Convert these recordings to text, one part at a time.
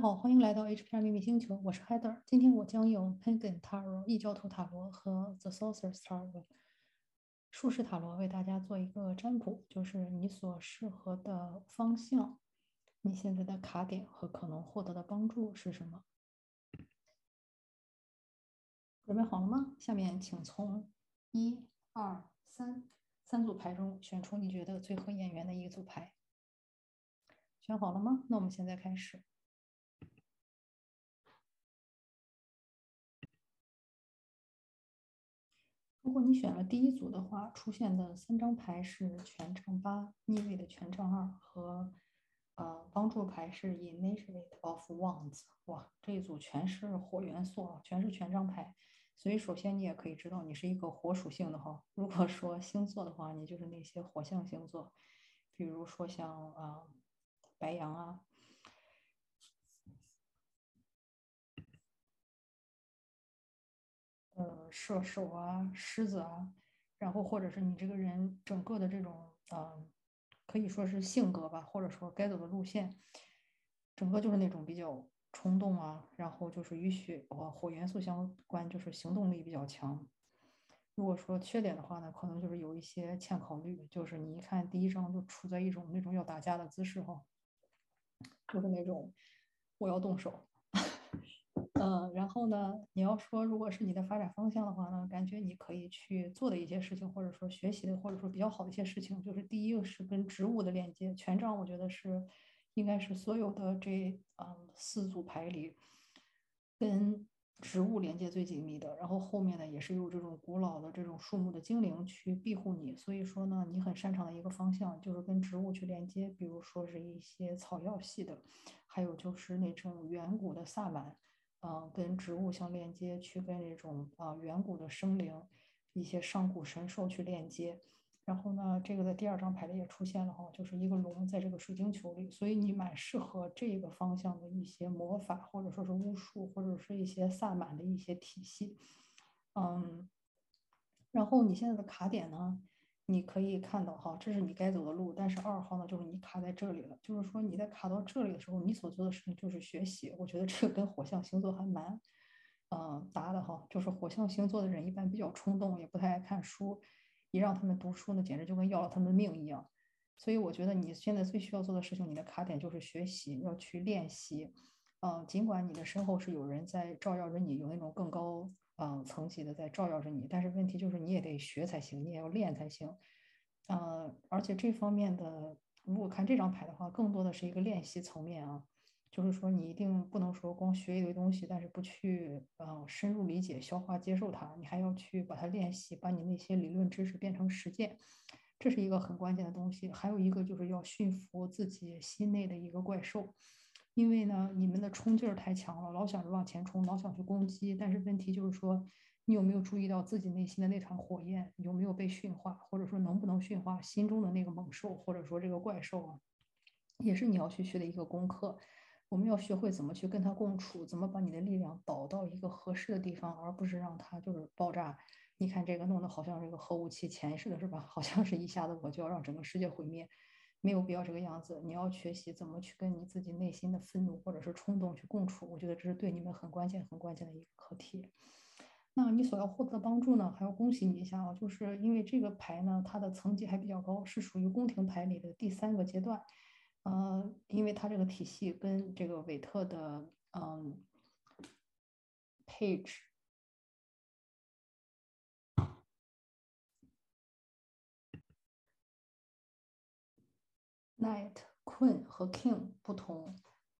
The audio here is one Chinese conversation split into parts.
好，欢迎来到 HPR 秘密星球，我是 Heather。今天我将用 Penguin Tarot 异教徒塔罗和 The Sorcerer's Tarot 术士塔罗为大家做一个占卜，就是你所适合的方向，你现在的卡点和可能获得的帮助是什么？准备好了吗？下面请从一、二、三三组牌中选出你觉得最合眼缘的一组牌。选好了吗？那我们现在开始。如果你选了第一组的话，出现的三张牌是权杖八、逆位的权杖二和呃帮助牌是 Initiate of Wands。哇，这一组全是火元素啊，全是权杖牌。所以首先你也可以知道你是一个火属性的哈。如果说星座的话，你就是那些火象星座，比如说像啊白羊啊。呃，射手啊，狮子啊，然后或者是你这个人整个的这种，呃，可以说是性格吧，或者说该走的路线，整个就是那种比较冲动啊，然后就是与血呃火元素相关，就是行动力比较强。如果说缺点的话呢，可能就是有一些欠考虑，就是你一看第一张就处在一种那种要打架的姿势哈，就是那种我要动手。嗯，然后呢，你要说如果是你的发展方向的话呢，感觉你可以去做的一些事情，或者说学习的，或者说比较好的一些事情，就是第一个是跟植物的链接。权杖我觉得是应该是所有的这嗯四组牌里跟植物连接最紧密的。然后后面呢也是有这种古老的这种树木的精灵去庇护你，所以说呢你很擅长的一个方向就是跟植物去连接，比如说是一些草药系的，还有就是那种远古的萨满。嗯，跟植物相链接，去跟那种啊远古的生灵、一些上古神兽去链接。然后呢，这个在第二张牌里也出现了哈，就是一个龙在这个水晶球里，所以你蛮适合这个方向的一些魔法，或者说是巫术，或者是一些萨满的一些体系。嗯，然后你现在的卡点呢？你可以看到哈，这是你该走的路，但是二号呢，就是你卡在这里了。就是说你在卡到这里的时候，你所做的事情就是学习。我觉得这个跟火象星座还蛮，嗯，搭的哈。就是火象星座的人一般比较冲动，也不太爱看书，一让他们读书呢，简直就跟要了他们的命一样。所以我觉得你现在最需要做的事情，你的卡点就是学习，要去练习。嗯，尽管你的身后是有人在照耀着你，有那种更高。嗯，层级的在照耀着你，但是问题就是你也得学才行，你也要练才行。嗯，而且这方面的，如果看这张牌的话，更多的是一个练习层面啊，就是说你一定不能说光学一堆东西，但是不去嗯深入理解、消化、接受它，你还要去把它练习，把你那些理论知识变成实践，这是一个很关键的东西。还有一个就是要驯服自己心内的一个怪兽。因为呢，你们的冲劲儿太强了，老想着往前冲，老想去攻击。但是问题就是说，你有没有注意到自己内心的那团火焰有没有被驯化，或者说能不能驯化心中的那个猛兽，或者说这个怪兽啊，也是你要去学的一个功课。我们要学会怎么去跟它共处，怎么把你的力量导到一个合适的地方，而不是让它就是爆炸。你看这个弄得好像这个核武器前似的，是吧？好像是一下子我就要让整个世界毁灭。没有必要这个样子，你要学习怎么去跟你自己内心的愤怒或者是冲动去共处，我觉得这是对你们很关键、很关键的一个课题。那你所要获得的帮助呢？还要恭喜你一下啊，就是因为这个牌呢，它的层级还比较高，是属于宫廷牌里的第三个阶段。呃，因为它这个体系跟这个韦特的嗯，Page。Knight、Queen 和 King 不同，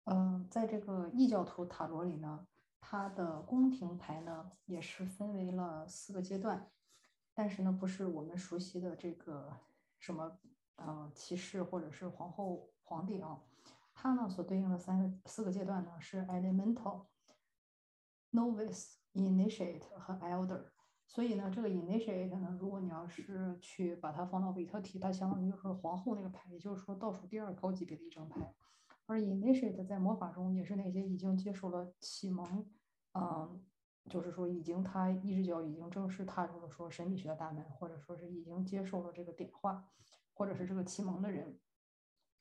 嗯，在这个异教徒塔罗里呢，它的宫廷牌呢也是分为了四个阶段，但是呢不是我们熟悉的这个什么呃骑士或者是皇后、皇帝啊，它呢所对应的三个四个阶段呢是 Elemental、Novice、Initiate 和 Elder。所以呢，这个 initiate 呢，如果你要是去把它放到韦特体，它相当于就是皇后那个牌，也就是说倒数第二高级别的一张牌。而 initiate 在魔法中也是那些已经接受了启蒙，嗯，就是说已经他一只脚已经正式踏入了说神秘学的大门，或者说是已经接受了这个点化，或者是这个启蒙的人。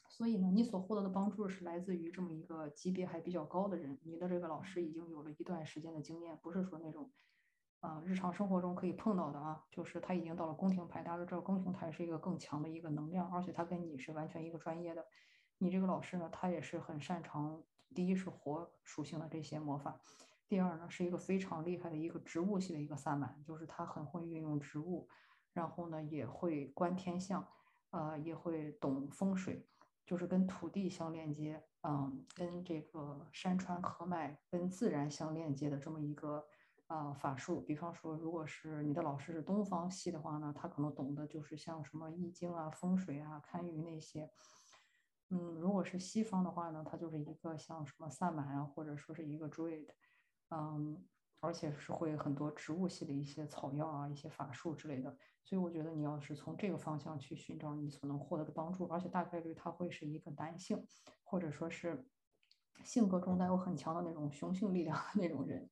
所以呢，你所获得的帮助是来自于这么一个级别还比较高的人，你的这个老师已经有了一段时间的经验，不是说那种啊日常生活中可以碰到的啊，就是他已经到了宫廷牌，大家都知道宫廷牌是一个更强的一个能量，而且他跟你是完全一个专业的。你这个老师呢，他也是很擅长，第一是火属性的这些魔法，第二呢是一个非常厉害的一个植物系的一个萨满，就是他很会运用植物，然后呢也会观天象，呃也会懂风水，就是跟土地相链接，嗯，跟这个山川河脉跟自然相链接的这么一个啊法术。比方说，如果是你的老师是东方系的话呢，他可能懂的就是像什么易经啊、风水啊、堪舆那些。嗯，如果是西方的话呢，它就是一个像什么萨满啊，或者说是一个 druid，嗯，而且是会很多植物系的一些草药啊、一些法术之类的。所以我觉得你要是从这个方向去寻找你所能获得的帮助，而且大概率他会是一个男性，或者说是性格中带有很强的那种雄性力量的那种人，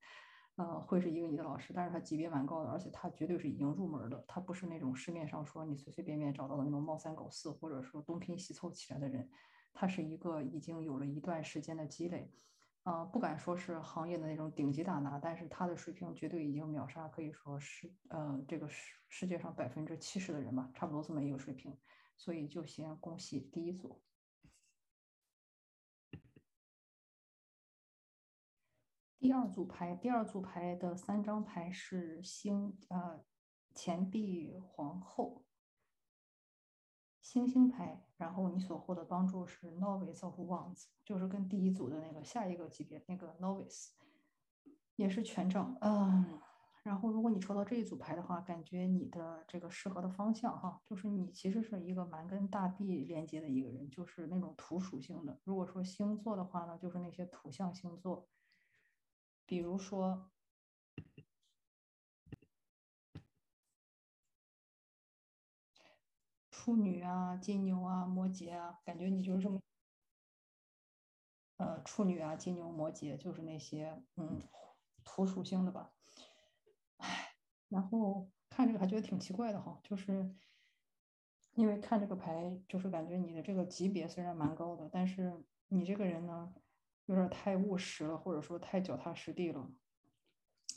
呃，会是一个你的老师，但是他级别蛮高的，而且他绝对是已经入门的，他不是那种市面上说你随随便便找到的那种猫三狗四，或者说东拼西凑起来的人。他是一个已经有了一段时间的积累，啊，不敢说是行业的那种顶级大拿，但是他的水平绝对已经秒杀，可以说是呃这个世世界上百分之七十的人吧，差不多这么一个水平，所以就先恭喜第一组。第二组牌，第二组牌的三张牌是星呃钱币皇后。星星牌，然后你所获得帮助是 Novice of Wands，就是跟第一组的那个下一个级别那个 Novice，也是权杖。嗯，然后如果你抽到这一组牌的话，感觉你的这个适合的方向哈，就是你其实是一个蛮跟大地连接的一个人，就是那种土属性的。如果说星座的话呢，就是那些土象星座，比如说。处女啊，金牛啊，摩羯啊，感觉你就是这么，呃，处女啊，金牛，摩羯，就是那些嗯土属性的吧。唉，然后看这个还觉得挺奇怪的哈，就是因为看这个牌，就是感觉你的这个级别虽然蛮高的，但是你这个人呢，有点太务实了，或者说太脚踏实地了。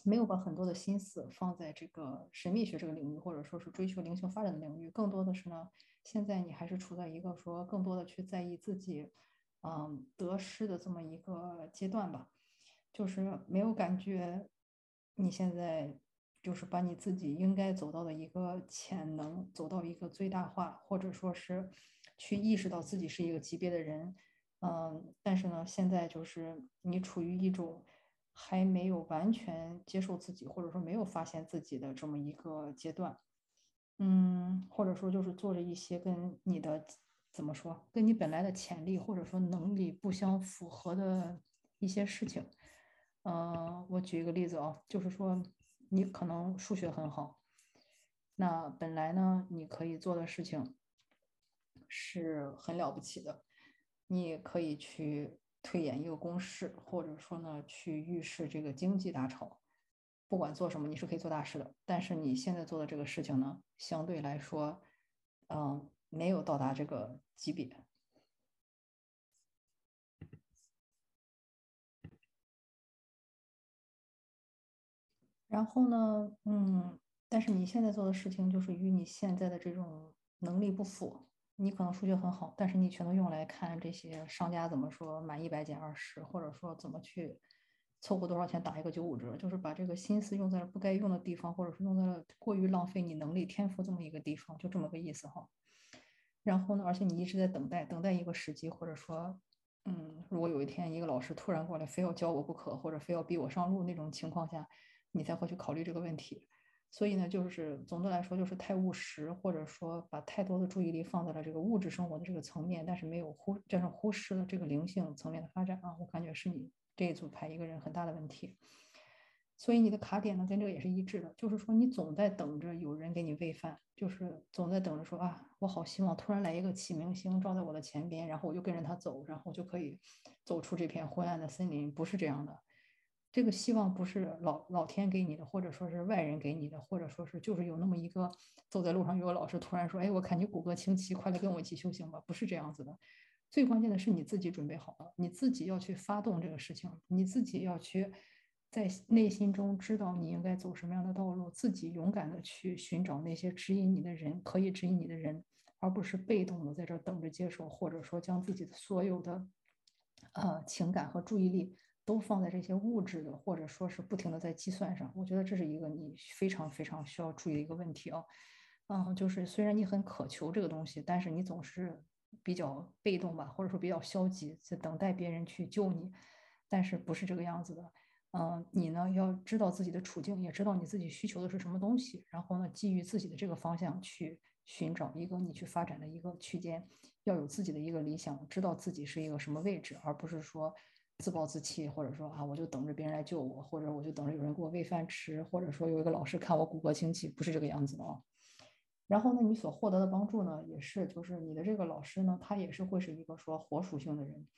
没有把很多的心思放在这个神秘学这个领域，或者说是追求灵性发展的领域，更多的是呢，现在你还是处在一个说更多的去在意自己，嗯，得失的这么一个阶段吧，就是没有感觉你现在就是把你自己应该走到的一个潜能走到一个最大化，或者说是去意识到自己是一个级别的人，嗯，但是呢，现在就是你处于一种。还没有完全接受自己，或者说没有发现自己的这么一个阶段，嗯，或者说就是做着一些跟你的怎么说，跟你本来的潜力或者说能力不相符合的一些事情。嗯，我举一个例子啊，就是说你可能数学很好，那本来呢你可以做的事情是很了不起的，你也可以去。推演一个公式，或者说呢，去预示这个经济大潮。不管做什么，你是可以做大事的。但是你现在做的这个事情呢，相对来说，嗯，没有到达这个级别。然后呢，嗯，但是你现在做的事情就是与你现在的这种能力不符。你可能数学很好，但是你全都用来看这些商家怎么说满一百减二十，或者说怎么去凑合多少钱打一个九五折，就是把这个心思用在了不该用的地方，或者是用在了过于浪费你能力天赋这么一个地方，就这么个意思哈。然后呢，而且你一直在等待，等待一个时机，或者说，嗯，如果有一天一个老师突然过来，非要教我不可，或者非要逼我上路那种情况下，你才会去考虑这个问题。所以呢，就是总的来说，就是太务实，或者说把太多的注意力放在了这个物质生活的这个层面，但是没有忽，但是忽视了这个灵性层面的发展啊。我感觉是你这一组牌一个人很大的问题。所以你的卡点呢，跟这个也是一致的，就是说你总在等着有人给你喂饭，就是总在等着说啊，我好希望突然来一个启明星照在我的前边，然后我就跟着他走，然后就可以走出这片昏暗的森林。不是这样的。这个希望不是老老天给你的，或者说是外人给你的，或者说是就是有那么一个走在路上有个老师突然说：“哎，我看你骨骼清奇，快来跟我一起修行吧。”不是这样子的。最关键的是你自己准备好了，你自己要去发动这个事情，你自己要去在内心中知道你应该走什么样的道路，自己勇敢的去寻找那些指引你的人，可以指引你的人，而不是被动的在这等着接受，或者说将自己的所有的呃情感和注意力都放在这些物质的，或者说是不停的在计算上。我觉得这是一个你非常非常需要注意的一个问题啊。嗯，就是虽然你很渴求这个东西，但是你总是。比较被动吧，或者说比较消极，在等待别人去救你，但是不是这个样子的。嗯，你呢要知道自己的处境，也知道你自己需求的是什么东西，然后呢，基于自己的这个方向去寻找一个你去发展的一个区间，要有自己的一个理想，知道自己是一个什么位置，而不是说自暴自弃，或者说啊，我就等着别人来救我，或者我就等着有人给我喂饭吃，或者说有一个老师看我骨骼清奇，不是这个样子的啊。然后呢，你所获得的帮助呢，也是就是你的这个老师呢，他也是会是一个说火属性的人，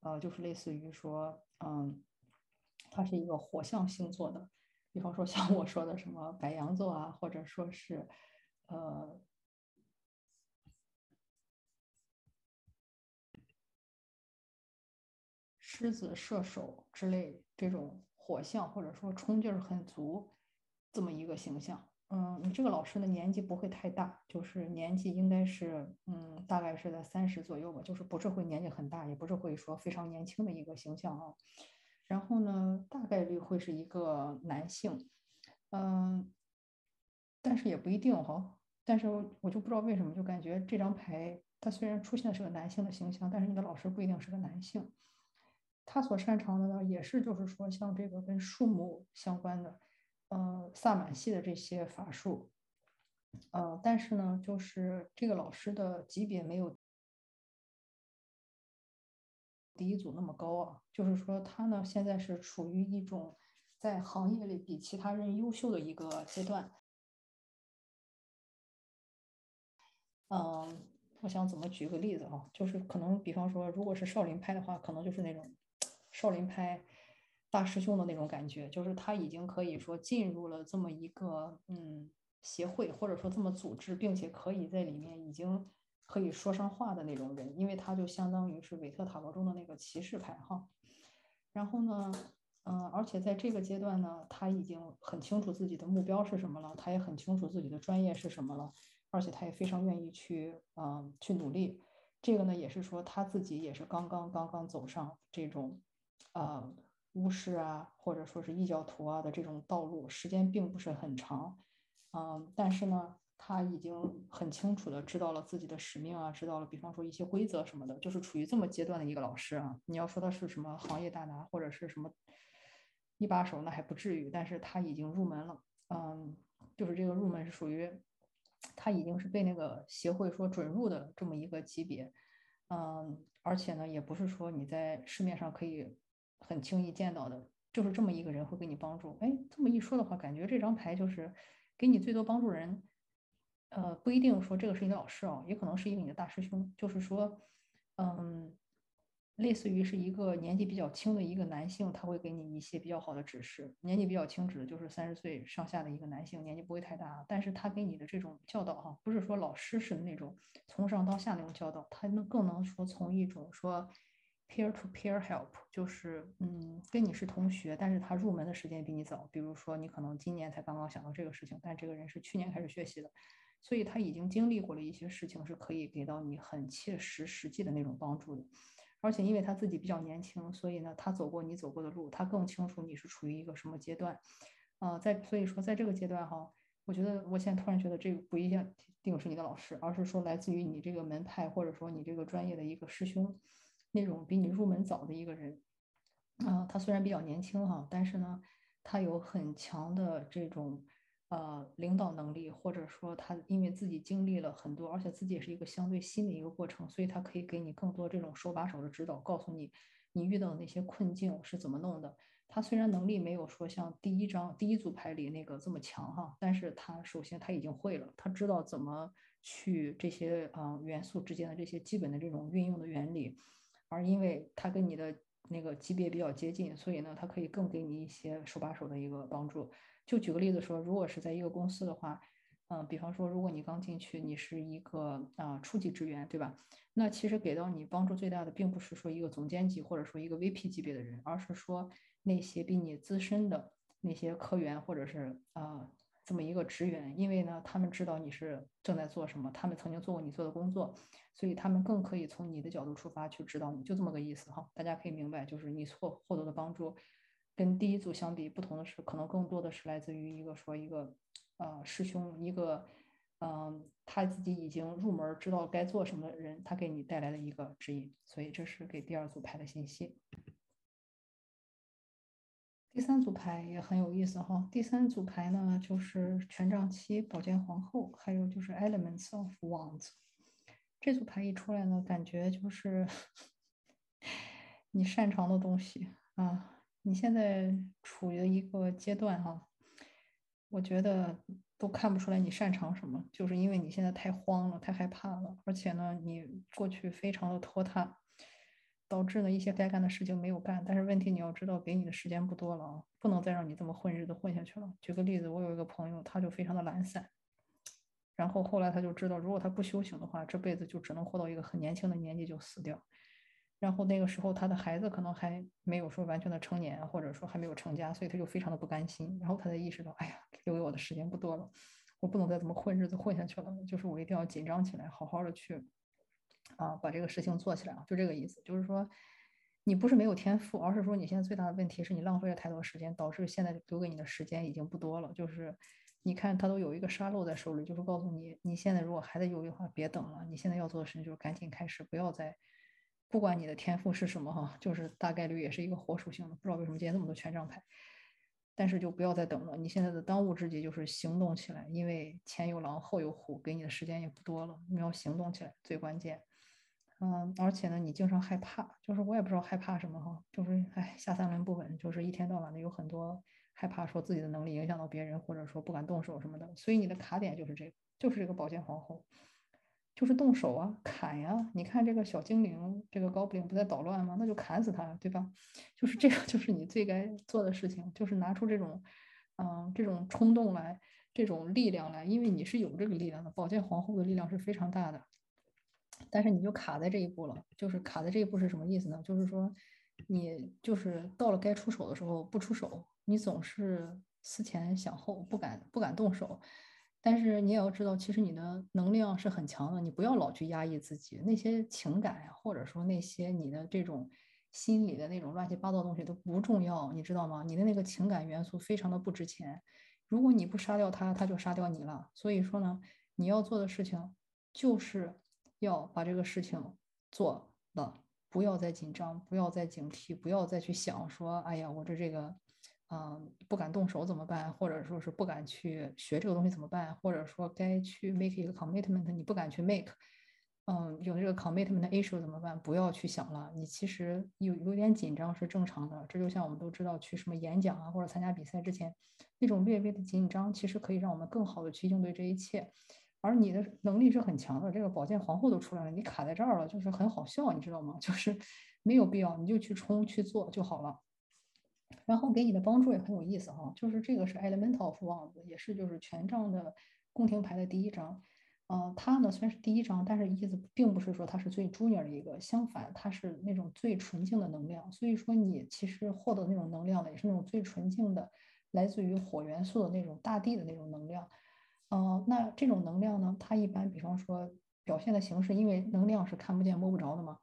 呃，就是类似于说，嗯，他是一个火象星座的，比方说像我说的什么白羊座啊，或者说是，呃，狮子、射手之类这种火象，或者说冲劲儿很足这么一个形象。嗯，你这个老师的年纪不会太大，就是年纪应该是，嗯，大概是在三十左右吧，就是不是会年纪很大，也不是会说非常年轻的一个形象啊。然后呢，大概率会是一个男性，嗯，但是也不一定哈。但是我就不知道为什么，就感觉这张牌它虽然出现的是个男性的形象，但是你的老师不一定是个男性。他所擅长的呢，也是就是说像这个跟树木相关的。呃，萨满系的这些法术，呃，但是呢，就是这个老师的级别没有第一组那么高啊。就是说，他呢现在是处于一种在行业里比其他人优秀的一个阶段。嗯，我想怎么举个例子啊？就是可能，比方说，如果是少林派的话，可能就是那种少林派。大师兄的那种感觉，就是他已经可以说进入了这么一个嗯协会，或者说这么组织，并且可以在里面已经可以说上话的那种人，因为他就相当于是韦特塔罗中的那个骑士牌哈。然后呢，嗯，而且在这个阶段呢，他已经很清楚自己的目标是什么了，他也很清楚自己的专业是什么了，而且他也非常愿意去嗯去努力。这个呢，也是说他自己也是刚刚刚刚走上这种呃。巫师啊，或者说是异教徒啊的这种道路，时间并不是很长，嗯，但是呢，他已经很清楚的知道了自己的使命啊，知道了，比方说一些规则什么的，就是处于这么阶段的一个老师啊。你要说他是什么行业大拿或者是什么一把手，那还不至于，但是他已经入门了，嗯，就是这个入门是属于他已经是被那个协会说准入的这么一个级别，嗯，而且呢，也不是说你在市面上可以。很轻易见到的，就是这么一个人会给你帮助。哎，这么一说的话，感觉这张牌就是给你最多帮助人。呃，不一定说这个是你的老师哦，也可能是一个你的大师兄。就是说，嗯，类似于是一个年纪比较轻的一个男性，他会给你一些比较好的指示。年纪比较轻指的就是三十岁上下的一个男性，年纪不会太大，但是他给你的这种教导哈，不是说老师式的那种从上到下那种教导，他能更能说从一种说。Peer to peer help 就是，嗯，跟你是同学，但是他入门的时间比你早。比如说，你可能今年才刚刚想到这个事情，但这个人是去年开始学习的，所以他已经经历过了一些事情，是可以给到你很切实实际的那种帮助的。而且因为他自己比较年轻，所以呢，他走过你走过的路，他更清楚你是处于一个什么阶段。呃，在所以说在这个阶段哈，我觉得我现在突然觉得这个不一定是你的老师，而是说来自于你这个门派或者说你这个专业的一个师兄。那种比你入门早的一个人，啊，他虽然比较年轻哈，但是呢，他有很强的这种呃领导能力，或者说他因为自己经历了很多，而且自己也是一个相对新的一个过程，所以他可以给你更多这种手把手的指导，告诉你你遇到的那些困境是怎么弄的。他虽然能力没有说像第一张第一组牌里那个这么强哈，但是他首先他已经会了，他知道怎么去这些啊元素之间的这些基本的这种运用的原理。而因为他跟你的那个级别比较接近，所以呢，他可以更给你一些手把手的一个帮助。就举个例子说，如果是在一个公司的话，嗯，比方说，如果你刚进去，你是一个啊初级职员，对吧？那其实给到你帮助最大的，并不是说一个总监级或者说一个 VP 级别的人，而是说那些比你资深的那些科员或者是啊这么一个职员，因为呢，他们知道你是正在做什么，他们曾经做过你做的工作，所以他们更可以从你的角度出发去指导你，就这么个意思哈。大家可以明白，就是你所获得的帮助。跟第一组相比，不同的是，可能更多的是来自于一个说一个，呃，师兄，一个，嗯，他自己已经入门，知道该做什么的人，他给你带来的一个指引。所以这是给第二组牌的信息。第三组牌也很有意思哈。第三组牌呢，就是权杖七、宝剑皇后，还有就是 Elements of Wands。这组牌一出来呢，感觉就是 你擅长的东西啊。你现在处于一个阶段哈，我觉得都看不出来你擅长什么，就是因为你现在太慌了，太害怕了，而且呢，你过去非常的拖沓，导致呢一些该干的事情没有干。但是问题你要知道，给你的时间不多了啊，不能再让你这么混日子混下去了。举个例子，我有一个朋友，他就非常的懒散，然后后来他就知道，如果他不修行的话，这辈子就只能活到一个很年轻的年纪就死掉。然后那个时候，他的孩子可能还没有说完全的成年，或者说还没有成家，所以他就非常的不甘心。然后他才意识到，哎呀，留给我的时间不多了，我不能再这么混日子混下去了。就是我一定要紧张起来，好好的去啊，把这个事情做起来啊，就这个意思。就是说，你不是没有天赋，而是说你现在最大的问题是你浪费了太多时间，导致现在留给你的时间已经不多了。就是你看，他都有一个沙漏在手里，就是告诉你，你现在如果还在犹豫的话，别等了，你现在要做的事情就是赶紧开始，不要再。不管你的天赋是什么哈，就是大概率也是一个火属性的。不知道为什么今天那么多权杖牌，但是就不要再等了。你现在的当务之急就是行动起来，因为前有狼后有虎，给你的时间也不多了。你要行动起来，最关键。嗯，而且呢，你经常害怕，就是我也不知道害怕什么哈，就是哎下三轮不稳，就是一天到晚的有很多害怕，说自己的能力影响到别人，或者说不敢动手什么的。所以你的卡点就是这个，就是这个宝剑皇后。就是动手啊，砍呀！你看这个小精灵，这个高布林不在捣乱吗？那就砍死他，对吧？就是这个，就是你最该做的事情，就是拿出这种，嗯，这种冲动来，这种力量来，因为你是有这个力量的。宝剑皇后的力量是非常大的，但是你就卡在这一步了。就是卡在这一步是什么意思呢？就是说，你就是到了该出手的时候不出手，你总是思前想后，不敢不敢动手。但是你也要知道，其实你的能量是很强的，你不要老去压抑自己那些情感，或者说那些你的这种心里的那种乱七八糟的东西都不重要，你知道吗？你的那个情感元素非常的不值钱，如果你不杀掉他，他就杀掉你了。所以说呢，你要做的事情就是要把这个事情做了，不要再紧张，不要再警惕，不要再去想说，哎呀，我的这个。嗯，不敢动手怎么办？或者说是不敢去学这个东西怎么办？或者说该去 make 一个 commitment，你不敢去 make，嗯，有这个 commitment issue 怎么办？不要去想了，你其实有有点紧张是正常的。这就像我们都知道，去什么演讲啊，或者参加比赛之前，那种略微的紧张，其实可以让我们更好的去应对这一切。而你的能力是很强的，这个宝剑皇后都出来了，你卡在这儿了，就是很好笑，你知道吗？就是没有必要，你就去冲去做就好了。然后给你的帮助也很有意思哈，就是这个是 Elemental of Wand，也是就是权杖的宫廷牌的第一张。嗯，它呢虽然是第一张，但是意思并不是说它是最 junior 的一个，相反，它是那种最纯净的能量。所以说你其实获得那种能量呢，也是那种最纯净的，来自于火元素的那种大地的那种能量。嗯，那这种能量呢，它一般比方说表现的形式，因为能量是看不见摸不着的嘛。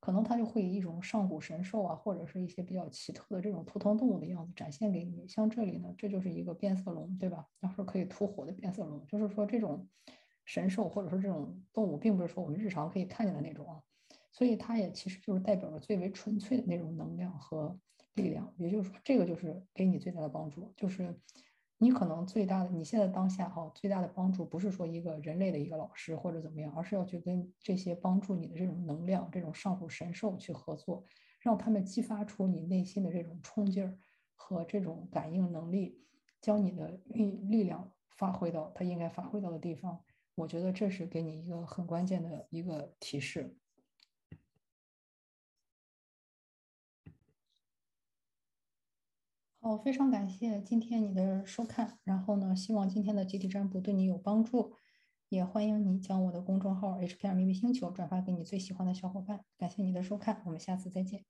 可能它就会以一种上古神兽啊，或者是一些比较奇特的这种图腾动物的样子展现给你。像这里呢，这就是一个变色龙，对吧？要是可以吐火的变色龙，就是说这种神兽或者说这种动物，并不是说我们日常可以看见的那种啊。所以它也其实就是代表着最为纯粹的那种能量和力量。也就是说，这个就是给你最大的帮助，就是。你可能最大的，你现在当下哈最大的帮助，不是说一个人类的一个老师或者怎么样，而是要去跟这些帮助你的这种能量、这种上古神兽去合作，让他们激发出你内心的这种冲劲儿和这种感应能力，将你的运力量发挥到它应该发挥到的地方。我觉得这是给你一个很关键的一个提示。好，非常感谢今天你的收看，然后呢，希望今天的集体占卜对你有帮助，也欢迎你将我的公众号 HPR 秘密星球转发给你最喜欢的小伙伴。感谢你的收看，我们下次再见。